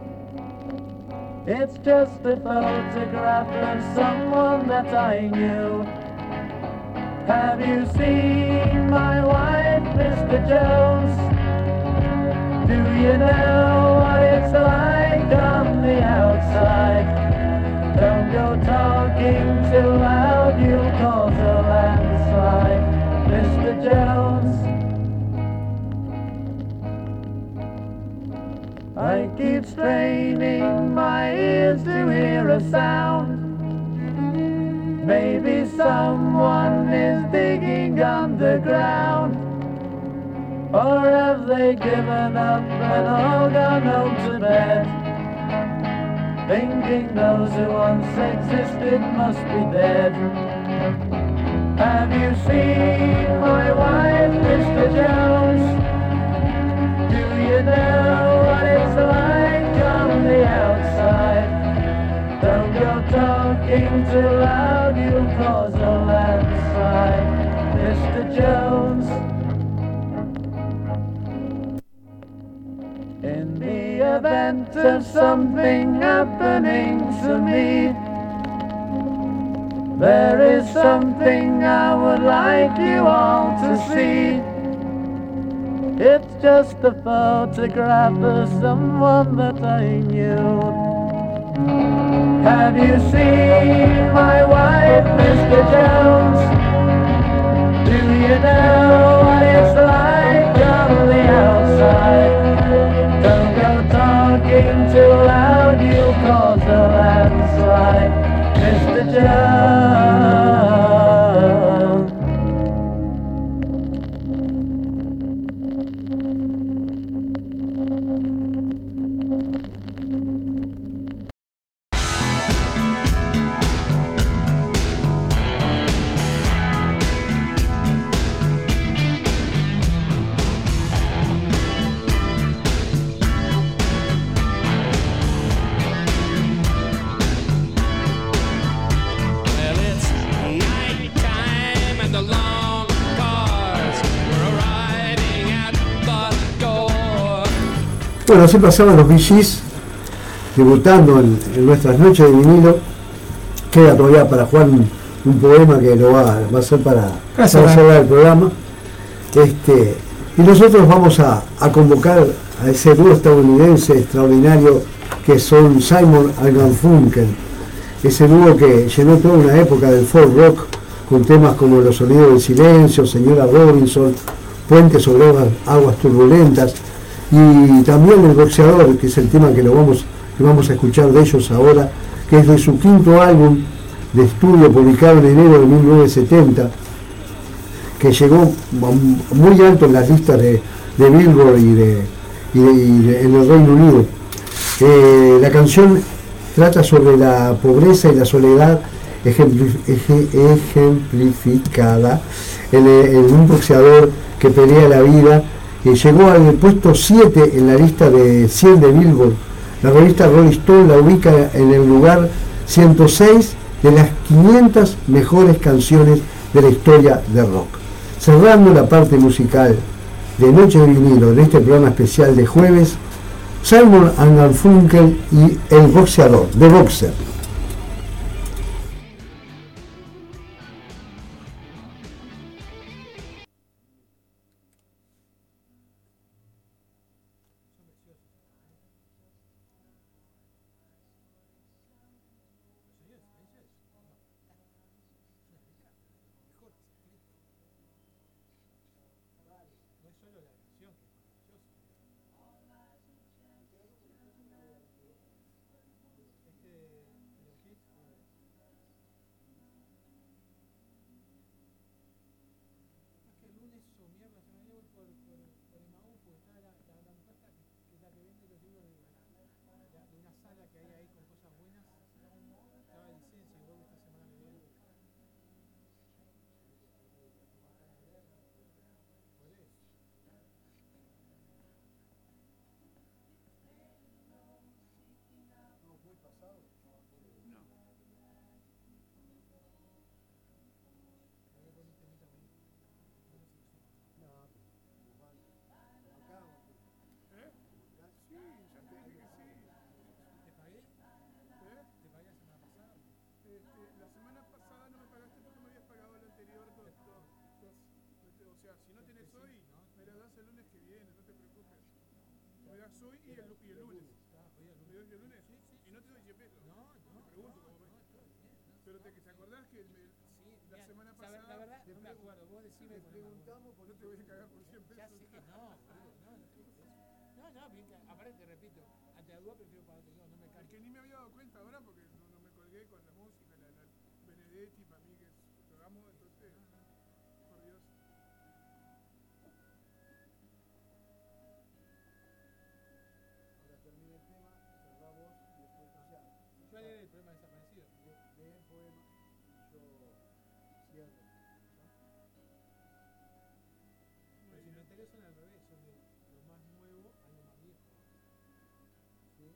It's just a photograph of someone that I knew. Have you seen my wife, Mr. Jones? Do you know what it's like on the outside? Don't go talking too loud, you'll cause a landslide, Mr. Jones. I keep straining my ears to hear a sound. Maybe someone is digging underground. Or have they given up and all gone home to bed? Thinking those who once existed must be dead. Have you seen my wife, Mr. Jones? Do you know it's like on the outside? Don't go talking too loud, you'll cause a landslide, Mr. Jones. In the event of something happening to me, there is something I would like you all to see. It's just a photograph of someone that I knew. Have you seen my wife, Mr. Jones? Do you know what it's like on the outside? Don't go talking too loud, you'll cause a landslide, Mr. Jones. Así pasaban los VGs debutando en, en nuestras noches de vinilo. Queda todavía para jugar un, un poema que lo va, va a ser para, para Gracias, cerrar el programa. Este, y nosotros vamos a, a convocar a ese dúo estadounidense extraordinario que son Simon Garfunkel. Ese dúo que llenó toda una época del folk rock con temas como Los sonidos del silencio, Señora Robinson, Puente sobre aguas turbulentas y también El boxeador, que es el tema que, lo vamos, que vamos a escuchar de ellos ahora, que es de su quinto álbum de estudio publicado en enero de 1970, que llegó muy alto en las listas de, de Billboard y, de, en el Reino Unido. Eh, la canción trata sobre la pobreza y la soledad ejempli- eje- ejemplificada en, en un boxeador que pelea la vida que llegó al puesto 7 en la lista de 100 de Billboard. La revista Rolling Stone la ubica en el lugar 106 de las 500 mejores canciones de la historia de rock. Cerrando la parte musical de Noche de Vinilo en este programa especial de jueves, Simon Garfunkel y El Boxeador, The Boxer. Este, sea, si no tenés hoy, me la das el lunes que viene, no te preocupes. Me das hoy y el, y el lunes. ¿Me das el lunes? Y no te doy 10 pesos. No, no. Pregunto cómo ves. Pero te, ¿te acordás que me- la semana pasada... La verdad, no me acuerdo. Vos decime. Te preguntamos por no te voy a cagar por 100 Ya pesos. sé que no, boludo, no, no. No, no, bien que, aparte te repito, ante la duda prefiero pagarte yo, no me Es canso. que ni me había dado cuenta ahora porque no, no me colgué con la música, la, la Benedetti para mí que cierro. Los inventarios son al revés, son de lo más nuevo a lo más viejo. ¿Sí?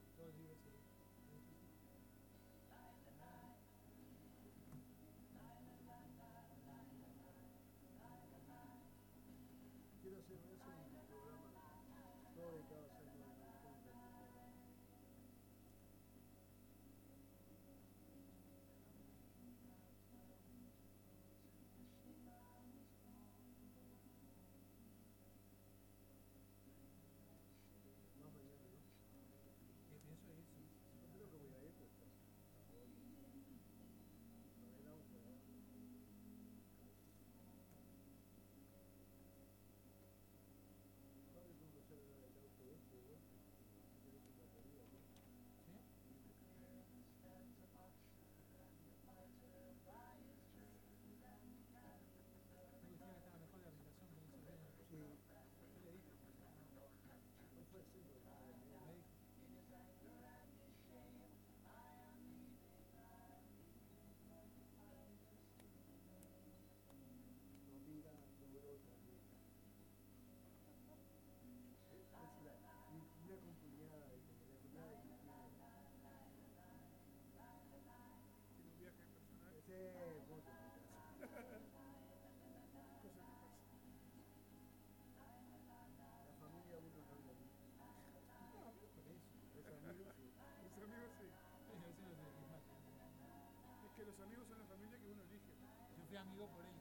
por ello.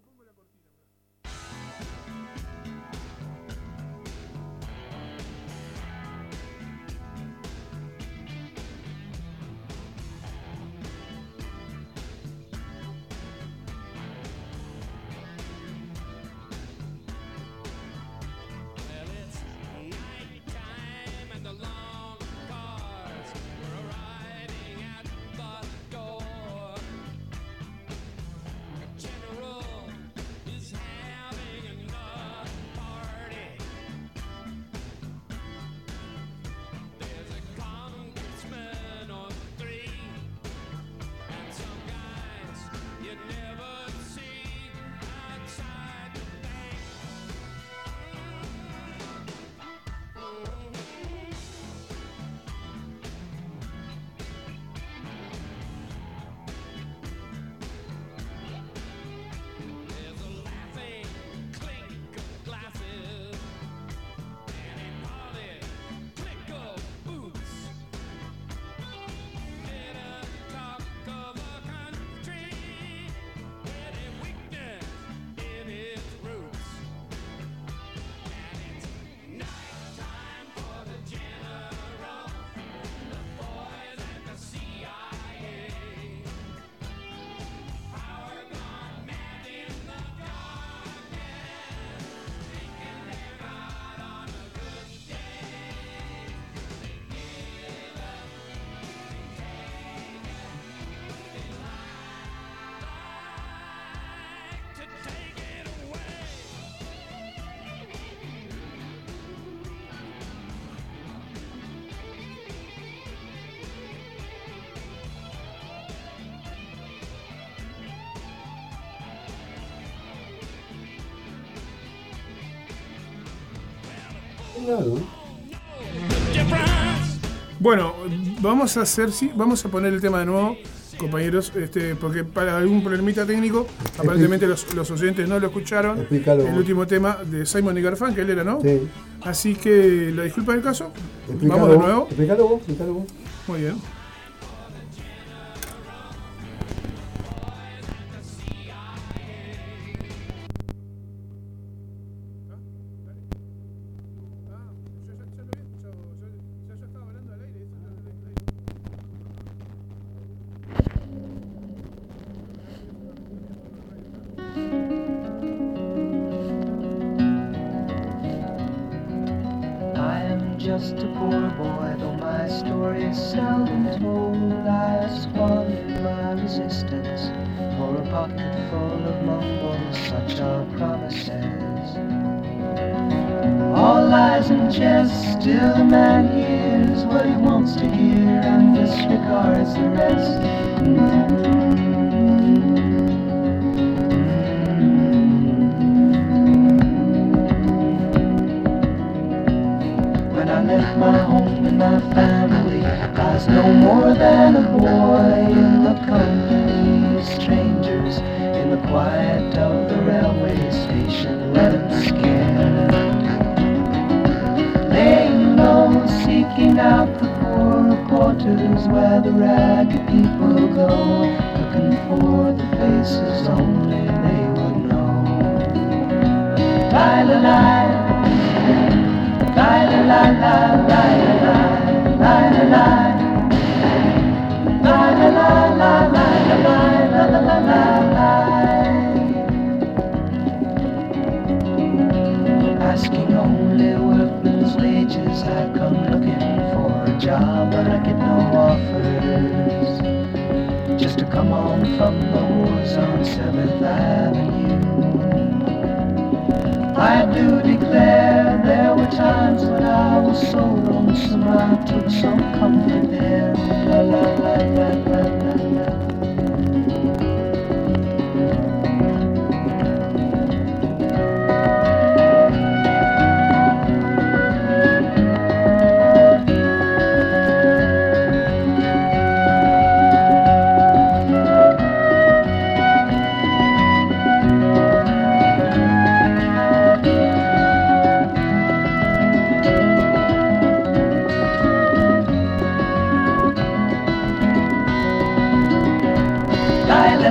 pongo la cortina. Claro. Bueno, vamos a hacer, sí, vamos a poner el tema de nuevo, compañeros, este, porque para algún problemita técnico, aparentemente los, los oyentes no lo escucharon. Explícalo. El último tema de Simon y Garfunkel era, ¿no? Sí. Así que la disculpa del caso. Vamos de nuevo. Explícalo vos, explícalo vos. Muy bien.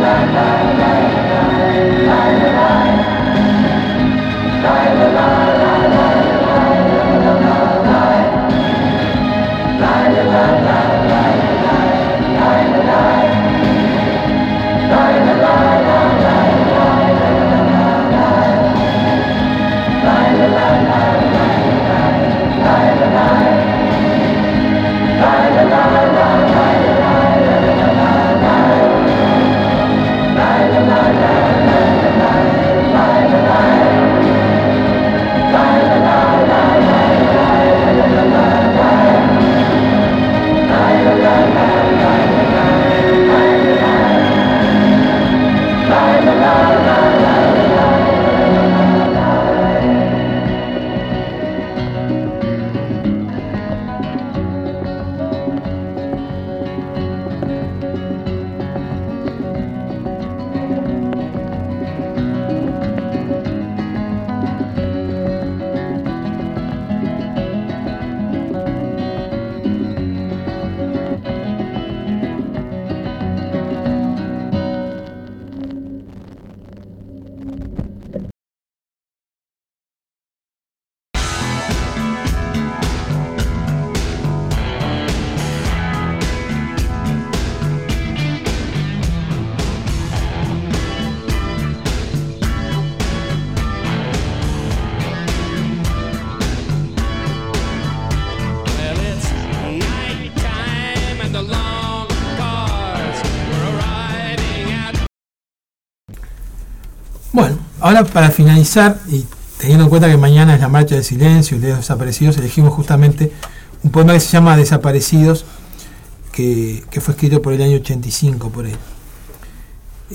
la la la la la la la Ahora, para finalizar, y teniendo en cuenta que mañana es la marcha del silencio y de los desaparecidos, elegimos justamente un poema que se llama Desaparecidos, que, fue escrito por el año 85 por él.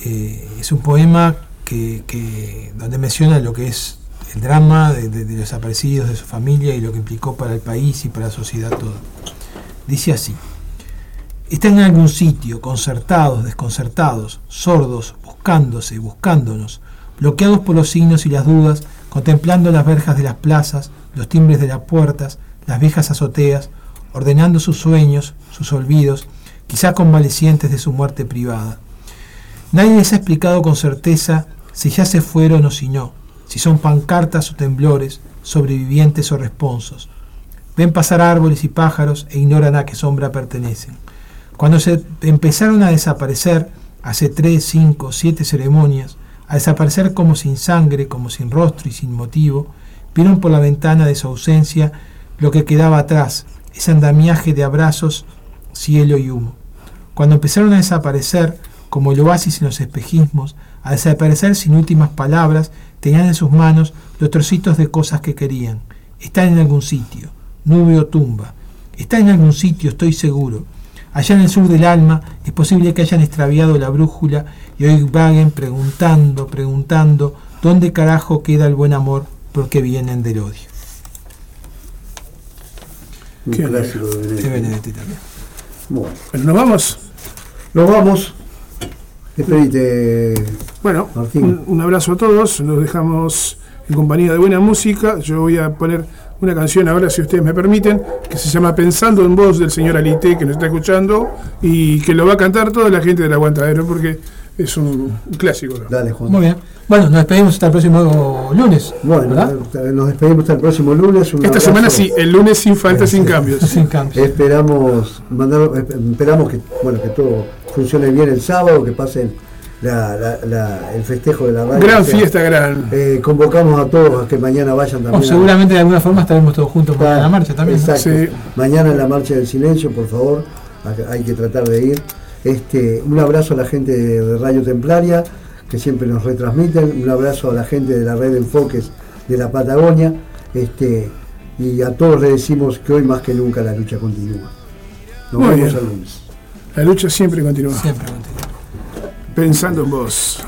Eh, es un poema que, donde menciona lo que es el drama de, de- de los desaparecidos, de su familia y lo que implicó para el país y para la sociedad toda. Dice así. Están en algún sitio, concertados, desconcertados, sordos, buscándose, buscándonos, bloqueados por los signos y las dudas, contemplando las verjas de las plazas, los timbres de las puertas, las viejas azoteas, ordenando sus sueños, sus olvidos, quizá convalecientes de su muerte privada. Nadie les ha explicado con certeza si ya se fueron o si no, si son pancartas o temblores, sobrevivientes o responsos. Ven pasar árboles y pájaros e ignoran a qué sombra pertenecen. Cuando se empezaron a desaparecer, hace tres, cinco, siete ceremonias, a desaparecer como sin sangre, como sin rostro y sin motivo, vieron por la ventana de su ausencia lo que quedaba atrás, ese andamiaje de abrazos, cielo y humo. Cuando empezaron a desaparecer, como el oasis en los espejismos, a desaparecer sin últimas palabras, tenían en sus manos los trocitos de cosas que querían. Están en algún sitio, nube o tumba. Están en algún sitio, estoy seguro. Allá en el sur del alma es posible que hayan extraviado la brújula y hoy vaguen preguntando, preguntando, ¿dónde carajo queda el buen amor? Porque vienen del odio. Qué clásico de De Benedetti. Benedetti también. Bueno, nos vamos. nos vamos. Despedite. Bueno, Martín. un, un abrazo a todos. Nos dejamos en compañía de buena música. Yo voy a poner una canción ahora, si ustedes me permiten, que se llama Pensando en Voz del señor Alité, que nos está escuchando y que lo va a cantar toda la gente del Aguantadero, porque es un, un clásico. ¿no? Dale, Juan. Muy bien. Bueno, nos despedimos hasta el próximo lunes. Bueno, ¿verdad? nos despedimos hasta el próximo lunes. Un Esta abrazo. semana sí, el lunes sin falta, sin Sí. cambios. Sin cambios. Esperamos mandar, esp- esperamos que bueno que todo funcione bien el sábado, que pasen la- la- la- el festejo de la radio. Gran O sea, fiesta, gran. eh, convocamos a todos a que mañana vayan O también. a- seguramente de alguna forma estaremos todos juntos para Claro, la marcha también. ¿no? Exacto. Sí. Mañana en la marcha del silencio, por favor, hay que tratar de ir. Este, un abrazo a la gente de Radio Templaria, que siempre nos retransmiten, un abrazo a la gente de la red de enfoques de la Patagonia, este, y a todos les decimos que hoy más que nunca la lucha continúa. Nos Muy vemos bien. el lunes. La lucha siempre continúa. Siempre contigo. Pensando en vos.